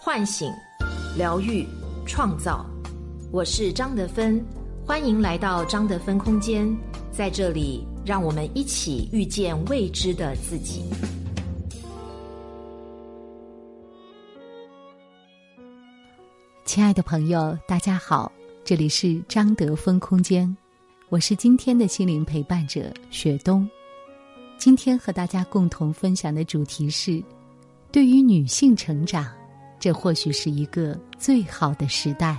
唤醒、疗愈、创造。我是张德芬，欢迎来到张德芬空间。在这里，让我们一起遇见未知的自己。亲爱的朋友，大家好，这里是张德芬空间，我是今天的心灵陪伴者雪冬。今天和大家共同分享的主题是：对于女性成长，这或许是一个最好的时代。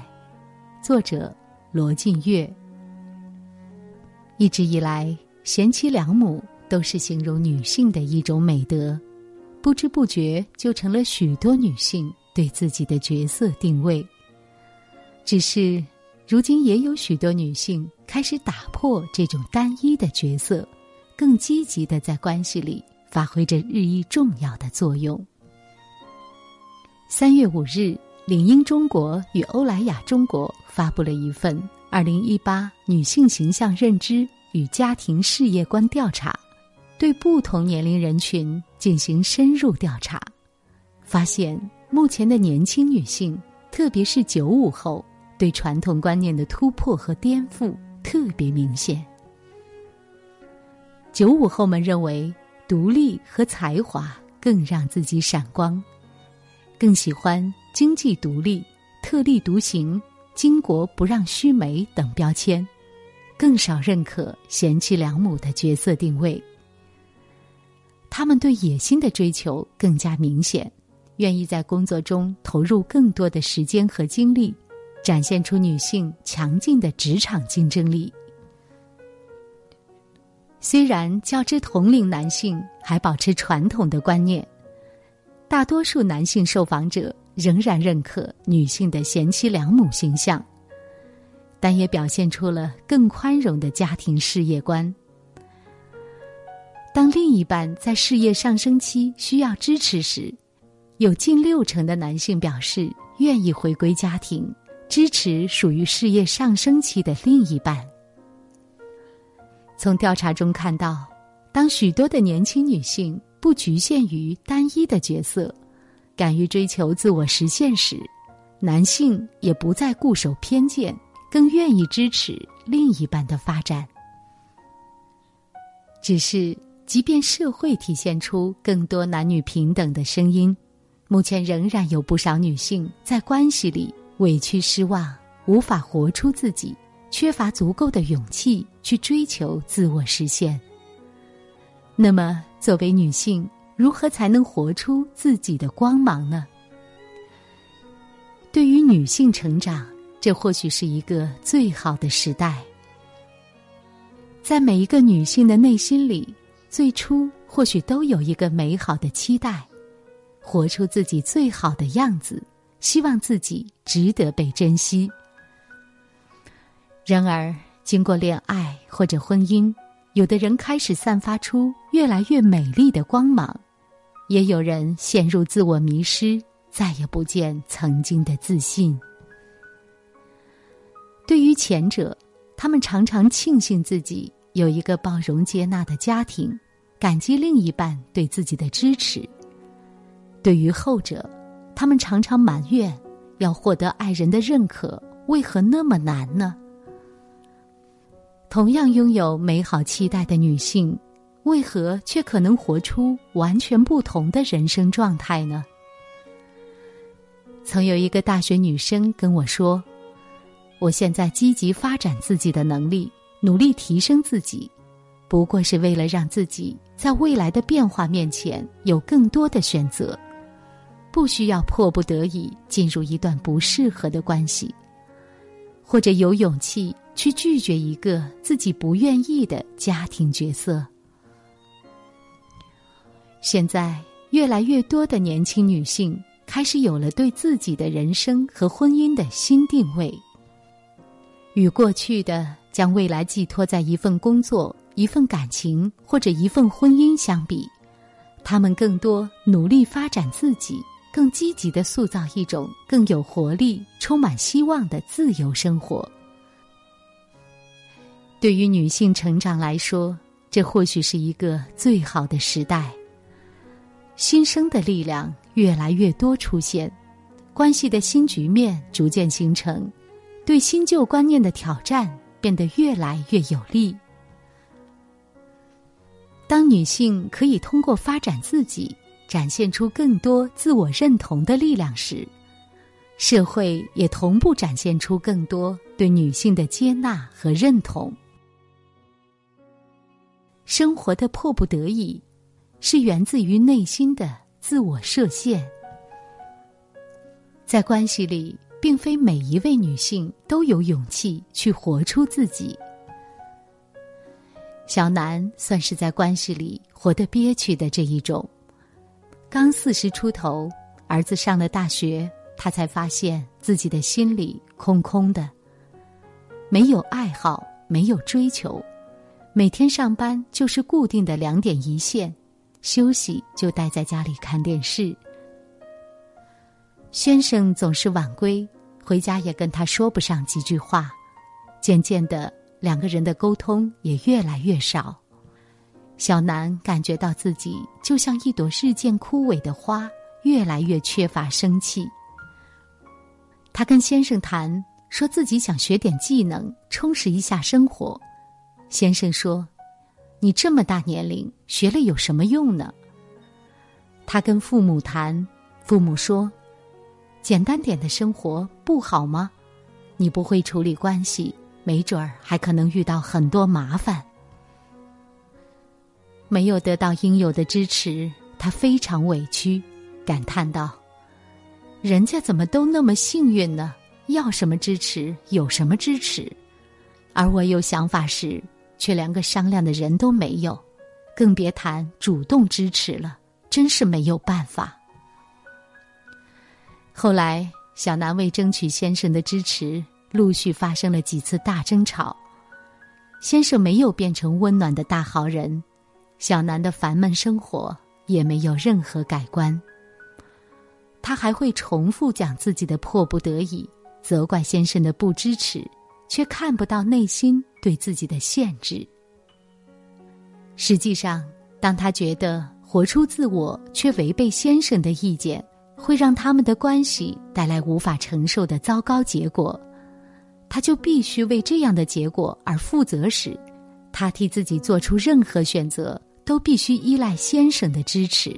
作者罗晋月。一直以来，贤妻良母都是形容女性的一种美德，不知不觉就成了许多女性对自己的角色定位。只是，如今也有许多女性开始打破这种单一的角色。更积极的在关系里发挥着日益重要的作用。三月五日，领英中国与欧莱雅中国发布了一份《二零一八女性形象认知与家庭事业观调查》，对不同年龄人群进行深入调查，发现目前的年轻女性，特别是九五后，对传统观念的突破和颠覆特别明显。九五后们认为，独立和才华更让自己闪光，更喜欢经济独立、特立独行、巾帼不让须眉等标签，更少认可贤妻良母的角色定位。他们对野心的追求更加明显，愿意在工作中投入更多的时间和精力，展现出女性强劲的职场竞争力。虽然较之同龄男性还保持传统的观念，大多数男性受访者仍然认可女性的贤妻良母形象，但也表现出了更宽容的家庭事业观。当另一半在事业上升期需要支持时，有近六成的男性表示愿意回归家庭，支持属于事业上升期的另一半。从调查中看到，当许多的年轻女性不局限于单一的角色，敢于追求自我实现时，男性也不再固守偏见，更愿意支持另一半的发展。只是，即便社会体现出更多男女平等的声音，目前仍然有不少女性在关系里委屈、失望，无法活出自己。缺乏足够的勇气去追求自我实现。那么，作为女性，如何才能活出自己的光芒呢？对于女性成长，这或许是一个最好的时代。在每一个女性的内心里，最初或许都有一个美好的期待，活出自己最好的样子，希望自己值得被珍惜。然而，经过恋爱或者婚姻，有的人开始散发出越来越美丽的光芒，也有人陷入自我迷失，再也不见曾经的自信。对于前者，他们常常庆幸自己有一个包容接纳的家庭，感激另一半对自己的支持；对于后者，他们常常埋怨，要获得爱人的认可为何那么难呢？同样拥有美好期待的女性，为何却可能活出完全不同的人生状态呢？曾有一个大学女生跟我说：“我现在积极发展自己的能力，努力提升自己，不过是为了让自己在未来的变化面前有更多的选择，不需要迫不得已进入一段不适合的关系，或者有勇气。”去拒绝一个自己不愿意的家庭角色。现在，越来越多的年轻女性开始有了对自己的人生和婚姻的新定位。与过去的将未来寄托在一份工作、一份感情或者一份婚姻相比，她们更多努力发展自己，更积极的塑造一种更有活力、充满希望的自由生活。对于女性成长来说，这或许是一个最好的时代。新生的力量越来越多出现，关系的新局面逐渐形成，对新旧观念的挑战变得越来越有利。当女性可以通过发展自己，展现出更多自我认同的力量时，社会也同步展现出更多对女性的接纳和认同。生活的迫不得已，是源自于内心的自我设限。在关系里，并非每一位女性都有勇气去活出自己。小南算是在关系里活得憋屈的这一种。刚四十出头，儿子上了大学，他才发现自己的心里空空的，没有爱好，没有追求，每天上班就是固定的两点一线，休息就待在家里看电视。先生总是晚归，回家也跟他说不上几句话，渐渐的。两个人的沟通也越来越少，小南感觉到自己就像一朵日渐枯萎的花，越来越缺乏生气。他跟先生谈，说自己想学点技能，充实一下生活。先生说：“你这么大年龄，学了有什么用呢？”他跟父母谈，父母说：“简单点的生活不好吗？你不会处理关系。”没准儿还可能遇到很多麻烦。没有得到应有的支持，他非常委屈，感叹道：“人家怎么都那么幸运呢？要什么支持有什么支持，而我有想法时，却连个商量的人都没有，更别谈主动支持了。真是没有办法。”后来，小南为争取先生的支持。陆续发生了几次大争吵，先生没有变成温暖的大好人，小南的烦闷生活也没有任何改观。他还会重复讲自己的迫不得已，责怪先生的不支持，却看不到内心对自己的限制。实际上，当他觉得活出自我却违背先生的意见，会让他们的关系带来无法承受的糟糕结果。他就必须为这样的结果而负责时，他替自己做出任何选择都必须依赖先生的支持。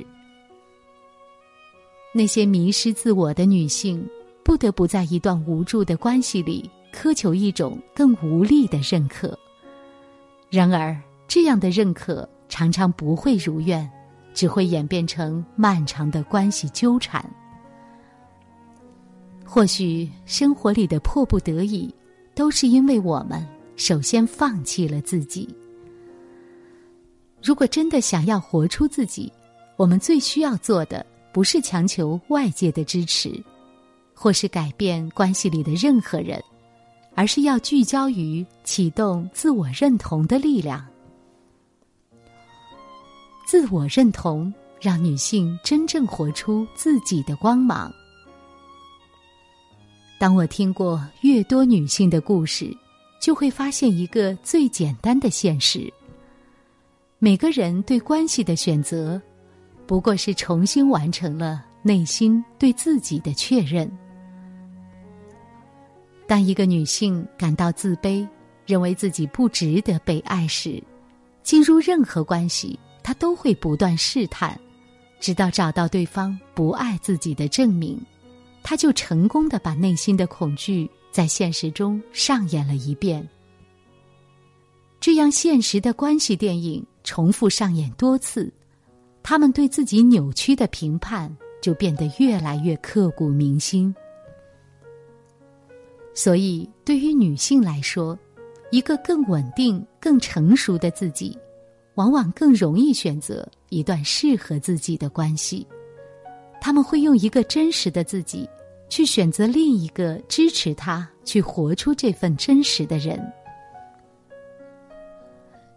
那些迷失自我的女性，不得不在一段无助的关系里苛求一种更无力的认可。然而，这样的认可常常不会如愿，只会演变成漫长的关系纠缠。或许生活里的迫不得已。都是因为我们首先放弃了自己。如果真的想要活出自己，我们最需要做的不是强求外界的支持，或是改变关系里的任何人，而是要聚焦于启动自我认同的力量。自我认同让女性真正活出自己的光芒。当我听过越多女性的故事，就会发现一个最简单的现实：每个人对关系的选择，不过是重新完成了内心对自己的确认。当一个女性感到自卑，认为自己不值得被爱时，进入任何关系，她都会不断试探，直到找到对方不爱自己的证明。他就成功的把内心的恐惧在现实中上演了一遍。这样现实的关系电影重复上演多次，他们对自己扭曲的评判就变得越来越刻骨铭心。所以，对于女性来说，一个更稳定、更成熟的自己，往往更容易选择一段适合自己的关系。他们会用一个真实的自己，去选择另一个支持他去活出这份真实的人。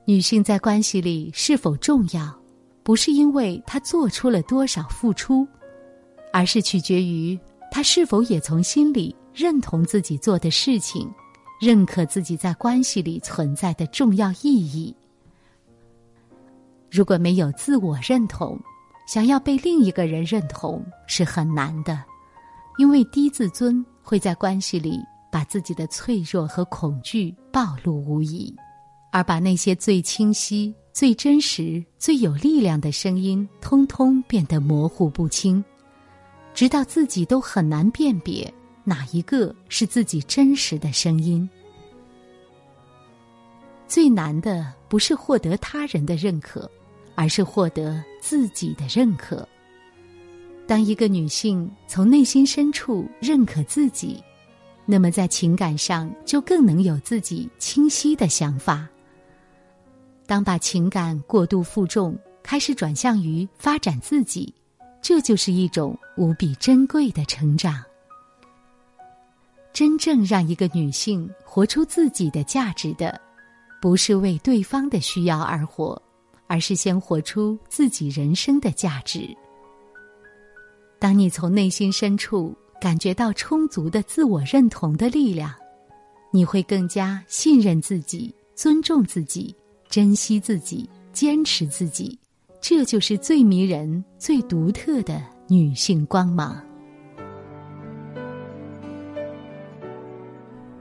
女性在关系里是否重要，不是因为她做出了多少付出，而是取决于她是否也从心里认同自己做的事情，认可自己在关系里存在的重要意义。如果没有自我认同，想要被另一个人认同是很难的，因为低自尊会在关系里把自己的脆弱和恐惧暴露无遗，而把那些最清晰、最真实、最有力量的声音，通通变得模糊不清，直到自己都很难辨别哪一个是自己真实的声音。最难的不是获得他人的认可，而是获得自己的认可。当一个女性从内心深处认可自己，那么在情感上就更能有自己清晰的想法。当把情感过度负重，开始转向于发展自己，这就是一种无比珍贵的成长。真正让一个女性活出自己的价值的，不是为对方的需要而活，而是先活出自己人生的价值。当你从内心深处感觉到充足的自我认同的力量，你会更加信任自己、尊重自己、珍惜自己、坚持自己。这就是最迷人、最独特的女性光芒。